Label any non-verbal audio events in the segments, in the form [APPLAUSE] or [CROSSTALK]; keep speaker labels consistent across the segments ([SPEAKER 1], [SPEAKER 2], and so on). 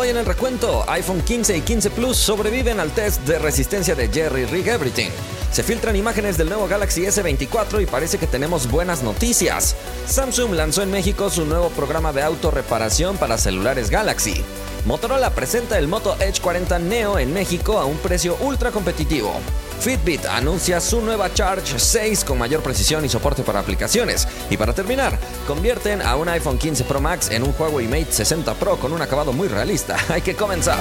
[SPEAKER 1] Hoy en el recuento, iPhone 15 y 15 Plus sobreviven al test de resistencia de Jerry Rig Everything. Se filtran imágenes del nuevo Galaxy S24 y parece que tenemos buenas noticias. Samsung lanzó en México su nuevo programa de autorreparación para celulares Galaxy. Motorola presenta el Moto Edge 40 Neo en México a un precio ultra competitivo. Fitbit anuncia su nueva Charge 6 con mayor precisión y soporte para aplicaciones. Y para terminar, convierten a un iPhone 15 Pro Max en un Huawei Mate 60 Pro con un acabado muy realista. [LAUGHS] Hay que comenzar.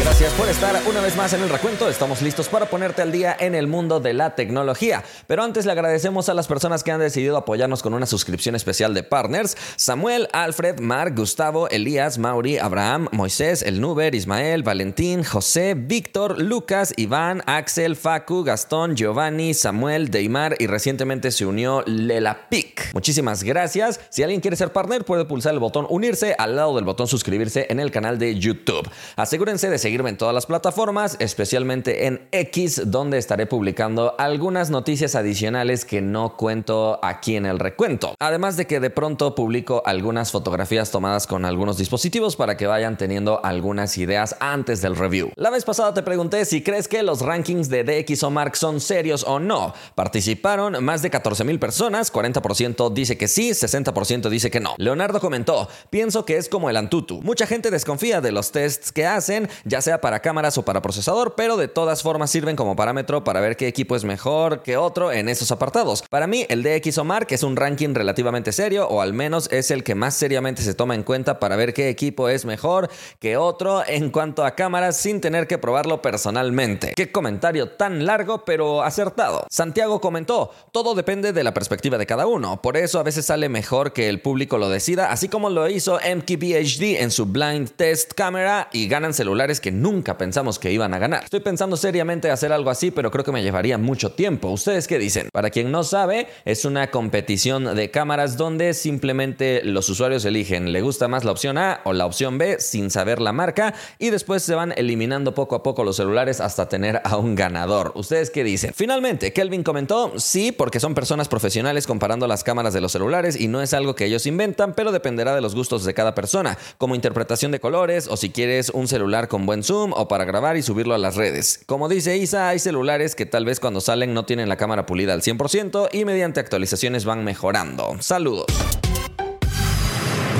[SPEAKER 1] Gracias por estar una vez más en el recuento. Estamos listos para ponerte al día en el mundo de la tecnología. Pero antes le agradecemos a las personas que han decidido apoyarnos con una suscripción especial de partners. Samuel, Alfred, Mark, Gustavo, Elías, Mauri, Abraham, Moisés, El Nuber, Ismael, Valentín, José, Víctor, Lucas, Iván, Axel, Facu, Gastón, Giovanni, Samuel, Deimar y recientemente se unió Lela Pic. Muchísimas gracias. Si alguien quiere ser partner, puede pulsar el botón unirse al lado del botón suscribirse en el canal de YouTube. Asegúrense de seguirme en todas las plataformas, especialmente en X, donde estaré publicando algunas noticias adicionales que no cuento aquí en el recuento. Además de que de pronto publico algunas fotografías tomadas con algunos dispositivos para que vayan teniendo algunas ideas antes del review. La vez pasada te pregunté si crees que los rankings de DX o Mark son serios o no. Participaron más de 14 mil personas, 40% dice que sí, 60% dice que no. Leonardo comentó, pienso que es como el Antutu. Mucha gente desconfía de los tests que hacen, ya sea para cámaras o para procesador, pero de todas formas sirven como parámetro para ver qué equipo es mejor que otro en esos apartados. Para mí, el DX o Mark es un ranking relativamente serio, o al menos es el que más seriamente se toma en cuenta para ver qué equipo es mejor que otro en cuanto a cámaras sin tener que probarlo personalmente. Qué comentario tan largo pero acertado. Santiago comentó, todo depende de la perspectiva de cada uno, por eso a veces sale mejor que el público lo decida, así como lo hizo MKBHD en su Blind Test Camera y ganan celulares que nunca pensamos que iban a ganar. Estoy pensando seriamente hacer algo así, pero creo que me llevaría mucho tiempo. ¿Ustedes qué dicen? Para quien no sabe, es una competición de cámaras donde simplemente los usuarios eligen le gusta más la opción A o la opción B sin saber la marca y después se van eliminando poco a poco los celulares hasta tener a un ganador. ¿Ustedes qué dicen? Finalmente, Kelvin comentó, sí, porque son personas profesionales comparando las cámaras de los celulares y no es algo que ellos inventan, pero dependerá de los gustos de cada persona, como interpretación de colores o si quieres un celular con buen zoom o para grabar y subirlo a las redes. Como dice Isa, hay celulares que tal vez cuando salen no tienen la cámara pulida al 100% y mediante actualizaciones van mejorando. Saludos.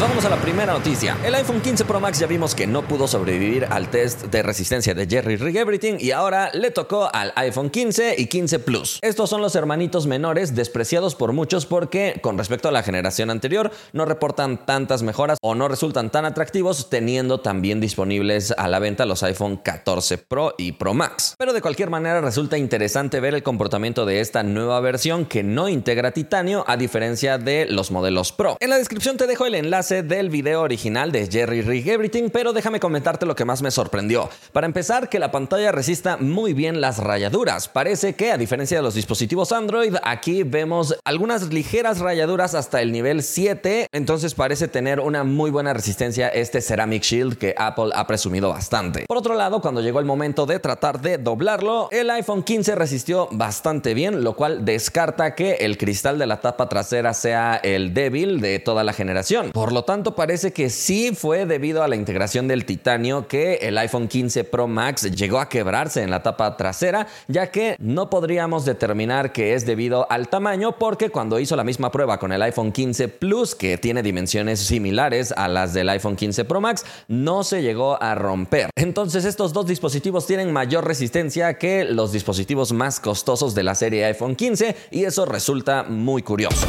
[SPEAKER 1] Vamos a la primera noticia. El iPhone 15 Pro Max ya vimos que no pudo sobrevivir al test de resistencia de Jerry Rig Everything y ahora le tocó al iPhone 15 y 15 Plus. Estos son los hermanitos menores despreciados por muchos porque con respecto a la generación anterior no reportan tantas mejoras o no resultan tan atractivos teniendo también disponibles a la venta los iPhone 14 Pro y Pro Max. Pero de cualquier manera resulta interesante ver el comportamiento de esta nueva versión que no integra titanio a diferencia de los modelos Pro. En la descripción te dejo el enlace del video original de Jerry Rig Everything, pero déjame comentarte lo que más me sorprendió. Para empezar, que la pantalla resista muy bien las rayaduras. Parece que, a diferencia de los dispositivos Android, aquí vemos algunas ligeras rayaduras hasta el nivel 7, entonces parece tener una muy buena resistencia este Ceramic Shield que Apple ha presumido bastante. Por otro lado, cuando llegó el momento de tratar de doblarlo, el iPhone 15 resistió bastante bien, lo cual descarta que el cristal de la tapa trasera sea el débil de toda la generación. Por lo tanto, parece que sí fue debido a la integración del titanio que el iPhone 15 Pro Max llegó a quebrarse en la tapa trasera, ya que no podríamos determinar que es debido al tamaño porque cuando hizo la misma prueba con el iPhone 15 Plus, que tiene dimensiones similares a las del iPhone 15 Pro Max, no se llegó a romper. Entonces, estos dos dispositivos tienen mayor resistencia que los dispositivos más costosos de la serie iPhone 15 y eso resulta muy curioso.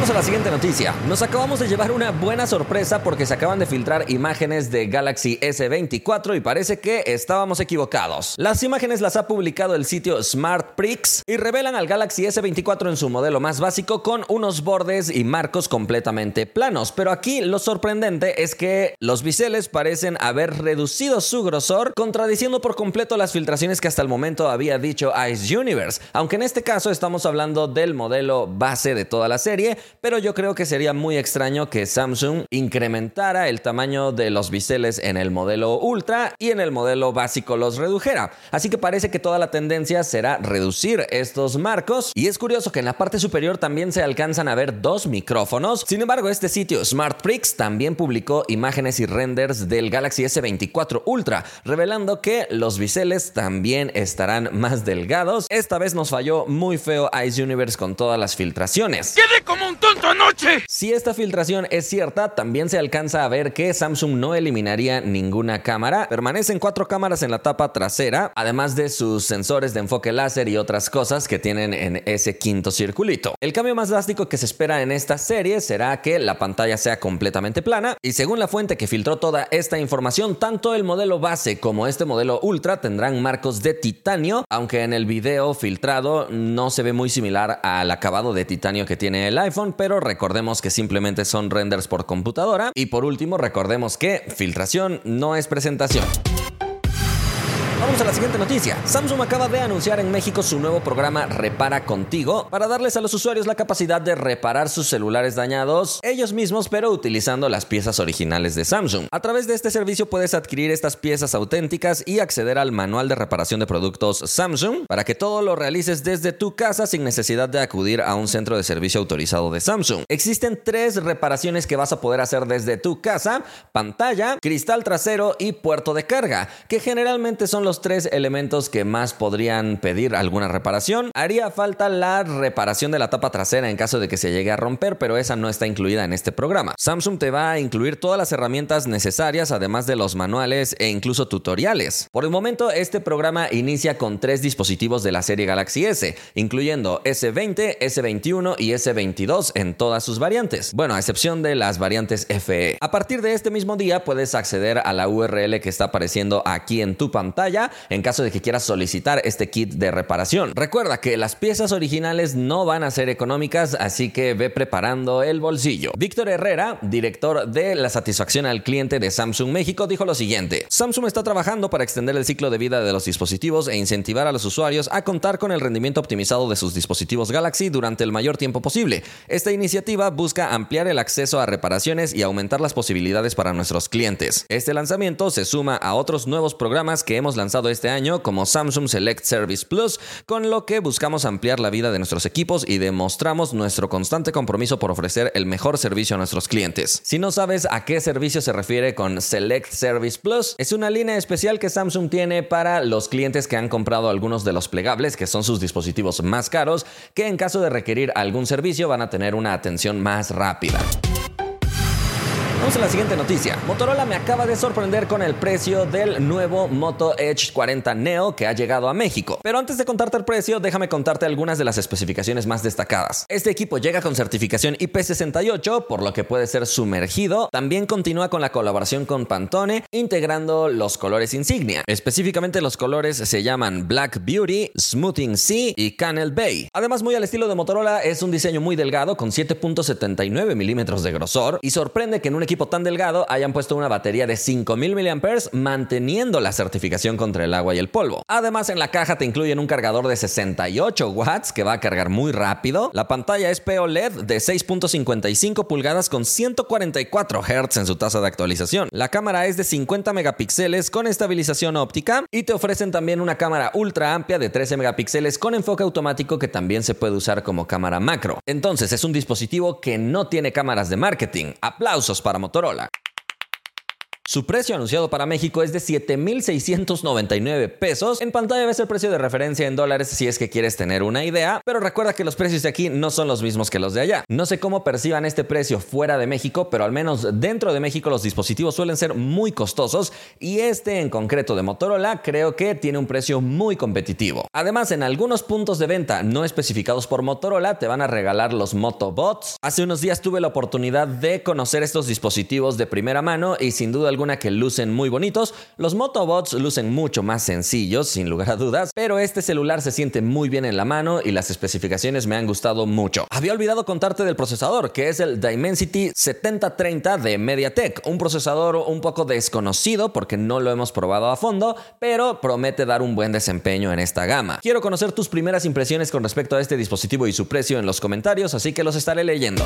[SPEAKER 1] Vamos a la siguiente noticia. Nos acabamos de llevar una buena sorpresa porque se acaban de filtrar imágenes de Galaxy S24 y parece que estábamos equivocados. Las imágenes las ha publicado el sitio SmartPrix y revelan al Galaxy S24 en su modelo más básico con unos bordes y marcos completamente planos. Pero aquí lo sorprendente es que los biseles parecen haber reducido su grosor, contradiciendo por completo las filtraciones que hasta el momento había dicho Ice Universe. Aunque en este caso estamos hablando del modelo base de toda la serie, pero yo creo que sería muy extraño que Samsung incrementara el tamaño de los biseles en el modelo Ultra y en el modelo básico los redujera. Así que parece que toda la tendencia será reducir estos marcos y es curioso que en la parte superior también se alcanzan a ver dos micrófonos. Sin embargo, este sitio SmartFreaks también publicó imágenes y renders del Galaxy S24 Ultra, revelando que los biseles también estarán más delgados. Esta vez nos falló muy feo Ice Universe con todas las filtraciones.
[SPEAKER 2] ¡Quedé como un tonto anoche!
[SPEAKER 1] Si esta filtración es cierta, también se alcanza a ver que Samsung no eliminaría ninguna cámara. Permanecen cuatro cámaras en la tapa trasera, además de sus sensores de enfoque láser y otras cosas que tienen en ese quinto circulito. El cambio más drástico que se espera en esta serie será que la pantalla sea completamente plana y según la fuente que filtró toda esta información, tanto el modelo base como este modelo Ultra tendrán marcos de titanio, aunque en el video filtrado no se ve muy similar al acabado de titanio que tiene el iPhone, pero recordemos que simplemente son renders por computadora y por último recordemos que filtración no es presentación. Vamos a la siguiente noticia. Samsung acaba de anunciar en México su nuevo programa Repara Contigo para darles a los usuarios la capacidad de reparar sus celulares dañados ellos mismos, pero utilizando las piezas originales de Samsung. A través de este servicio puedes adquirir estas piezas auténticas y acceder al manual de reparación de productos Samsung para que todo lo realices desde tu casa sin necesidad de acudir a un centro de servicio autorizado de Samsung. Existen tres reparaciones que vas a poder hacer desde tu casa: pantalla, cristal trasero y puerto de carga, que generalmente son los los tres elementos que más podrían pedir alguna reparación. Haría falta la reparación de la tapa trasera en caso de que se llegue a romper, pero esa no está incluida en este programa. Samsung te va a incluir todas las herramientas necesarias, además de los manuales e incluso tutoriales. Por el momento, este programa inicia con tres dispositivos de la serie Galaxy S, incluyendo S20, S21 y S22 en todas sus variantes. Bueno, a excepción de las variantes FE. A partir de este mismo día puedes acceder a la URL que está apareciendo aquí en tu pantalla en caso de que quieras solicitar este kit de reparación. Recuerda que las piezas originales no van a ser económicas, así que ve preparando el bolsillo. Víctor Herrera, director de la satisfacción al cliente de Samsung México, dijo lo siguiente: Samsung está trabajando para extender el ciclo de vida de los dispositivos e incentivar a los usuarios a contar con el rendimiento optimizado de sus dispositivos Galaxy durante el mayor tiempo posible. Esta iniciativa busca ampliar el acceso a reparaciones y aumentar las posibilidades para nuestros clientes. Este lanzamiento se suma a otros nuevos programas que hemos lanzado este año como Samsung Select Service Plus, con lo que buscamos ampliar la vida de nuestros equipos y demostramos nuestro constante compromiso por ofrecer el mejor servicio a nuestros clientes. Si no sabes a qué servicio se refiere con Select Service Plus, es una línea especial que Samsung tiene para los clientes que han comprado algunos de los plegables, que son sus dispositivos más caros, que en caso de requerir algún servicio van a tener una atención más rápida. Vamos a la siguiente noticia. Motorola me acaba de sorprender con el precio del nuevo Moto Edge 40 Neo que ha llegado a México. Pero antes de contarte el precio, déjame contarte algunas de las especificaciones más destacadas. Este equipo llega con certificación IP68, por lo que puede ser sumergido. También continúa con la colaboración con Pantone, integrando los colores insignia. Específicamente los colores se llaman Black Beauty, Smoothing Sea y Canel Bay. Además, muy al estilo de Motorola, es un diseño muy delgado con 7.79 milímetros de grosor y sorprende que en un equipo tan delgado hayan puesto una batería de 5000 mAh manteniendo la certificación contra el agua y el polvo. Además, en la caja te incluyen un cargador de 68 watts que va a cargar muy rápido. La pantalla es POLED de 6.55 pulgadas con 144 Hz en su tasa de actualización. La cámara es de 50 megapíxeles con estabilización óptica y te ofrecen también una cámara ultra amplia de 13 megapíxeles con enfoque automático que también se puede usar como cámara macro. Entonces es un dispositivo que no tiene cámaras de marketing. Aplausos para Motorola. Su precio anunciado para México es de 7.699 pesos. En pantalla ves el precio de referencia en dólares si es que quieres tener una idea, pero recuerda que los precios de aquí no son los mismos que los de allá. No sé cómo perciban este precio fuera de México, pero al menos dentro de México los dispositivos suelen ser muy costosos y este en concreto de Motorola creo que tiene un precio muy competitivo. Además, en algunos puntos de venta no especificados por Motorola te van a regalar los Motobots. Hace unos días tuve la oportunidad de conocer estos dispositivos de primera mano y sin duda alguna alguna que lucen muy bonitos. Los Motobots lucen mucho más sencillos, sin lugar a dudas, pero este celular se siente muy bien en la mano y las especificaciones me han gustado mucho. Había olvidado contarte del procesador, que es el Dimensity 7030 de MediaTek, un procesador un poco desconocido porque no lo hemos probado a fondo, pero promete dar un buen desempeño en esta gama. Quiero conocer tus primeras impresiones con respecto a este dispositivo y su precio en los comentarios, así que los estaré leyendo.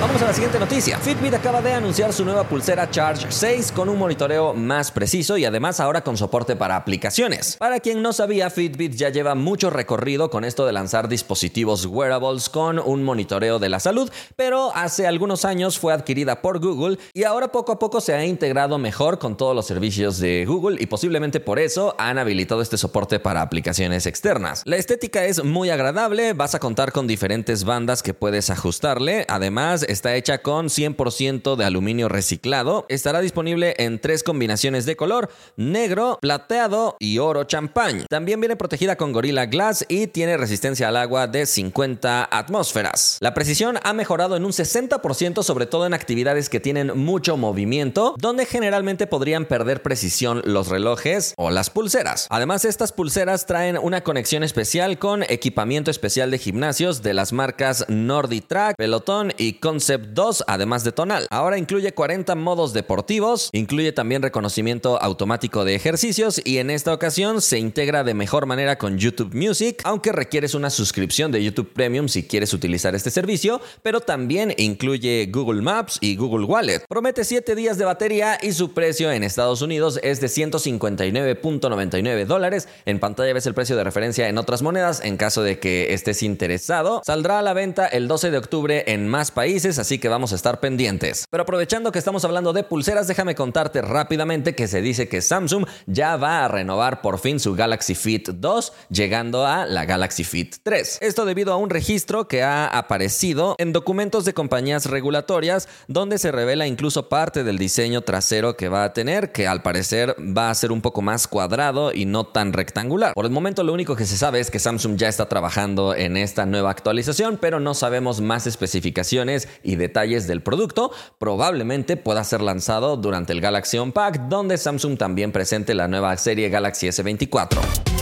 [SPEAKER 1] Vamos a la siguiente noticia. Fitbit acaba de anunciar su nueva pulsera Charge 6 con un monitoreo más preciso y además ahora con soporte para aplicaciones. Para quien no sabía, Fitbit ya lleva mucho recorrido con esto de lanzar dispositivos wearables con un monitoreo de la salud, pero hace algunos años fue adquirida por Google y ahora poco a poco se ha integrado mejor con todos los servicios de Google y posiblemente por eso han habilitado este soporte para aplicaciones externas. La estética es muy agradable, vas a contar con diferentes bandas que puedes ajustarle, además está hecha con 100% de aluminio reciclado. Estará disponible en tres combinaciones de color, negro, plateado y oro champán. También viene protegida con Gorilla Glass y tiene resistencia al agua de 50 atmósferas. La precisión ha mejorado en un 60% sobre todo en actividades que tienen mucho movimiento, donde generalmente podrían perder precisión los relojes o las pulseras. Además, estas pulseras traen una conexión especial con equipamiento especial de gimnasios de las marcas NordiTrack, Peloton y Con Concept 2, además de tonal. Ahora incluye 40 modos deportivos, incluye también reconocimiento automático de ejercicios y en esta ocasión se integra de mejor manera con YouTube Music, aunque requieres una suscripción de YouTube Premium si quieres utilizar este servicio, pero también incluye Google Maps y Google Wallet. Promete 7 días de batería y su precio en Estados Unidos es de 159.99 dólares. En pantalla ves el precio de referencia en otras monedas en caso de que estés interesado. Saldrá a la venta el 12 de octubre en más países así que vamos a estar pendientes. Pero aprovechando que estamos hablando de pulseras, déjame contarte rápidamente que se dice que Samsung ya va a renovar por fin su Galaxy Fit 2, llegando a la Galaxy Fit 3. Esto debido a un registro que ha aparecido en documentos de compañías regulatorias, donde se revela incluso parte del diseño trasero que va a tener, que al parecer va a ser un poco más cuadrado y no tan rectangular. Por el momento lo único que se sabe es que Samsung ya está trabajando en esta nueva actualización, pero no sabemos más especificaciones y detalles del producto, probablemente pueda ser lanzado durante el Galaxy Unpacked, donde Samsung también presente la nueva serie Galaxy S24.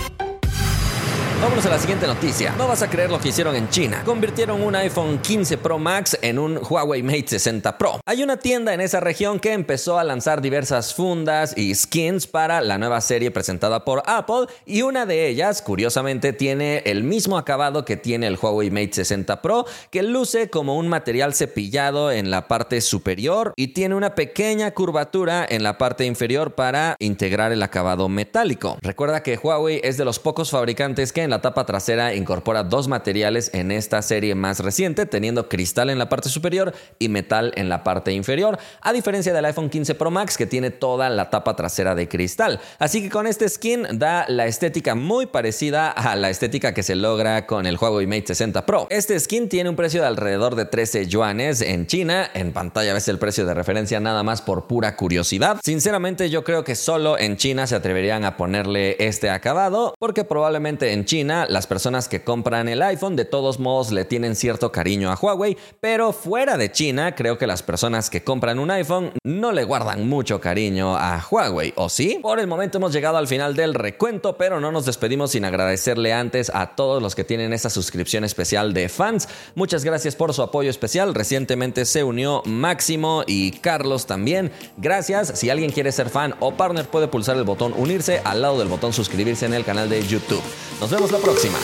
[SPEAKER 1] Vámonos a la siguiente noticia. No vas a creer lo que hicieron en China. Convirtieron un iPhone 15 Pro Max en un Huawei Mate 60 Pro. Hay una tienda en esa región que empezó a lanzar diversas fundas y skins para la nueva serie presentada por Apple y una de ellas, curiosamente, tiene el mismo acabado que tiene el Huawei Mate 60 Pro, que luce como un material cepillado en la parte superior y tiene una pequeña curvatura en la parte inferior para integrar el acabado metálico. Recuerda que Huawei es de los pocos fabricantes que en la tapa trasera incorpora dos materiales en esta serie más reciente, teniendo cristal en la parte superior y metal en la parte inferior, a diferencia del iPhone 15 Pro Max que tiene toda la tapa trasera de cristal. Así que con este skin da la estética muy parecida a la estética que se logra con el Huawei Mate 60 Pro. Este skin tiene un precio de alrededor de 13 yuanes en China, en pantalla ves el precio de referencia nada más por pura curiosidad. Sinceramente yo creo que solo en China se atreverían a ponerle este acabado, porque probablemente en China las personas que compran el iPhone de todos modos le tienen cierto cariño a Huawei, pero fuera de China creo que las personas que compran un iPhone no le guardan mucho cariño a Huawei, ¿o sí? Por el momento hemos llegado al final del recuento, pero no nos despedimos sin agradecerle antes a todos los que tienen esa suscripción especial de fans. Muchas gracias por su apoyo especial. Recientemente se unió Máximo y Carlos también. Gracias. Si alguien quiere ser fan o partner puede pulsar el botón unirse al lado del botón suscribirse en el canal de YouTube. Nos la próxima.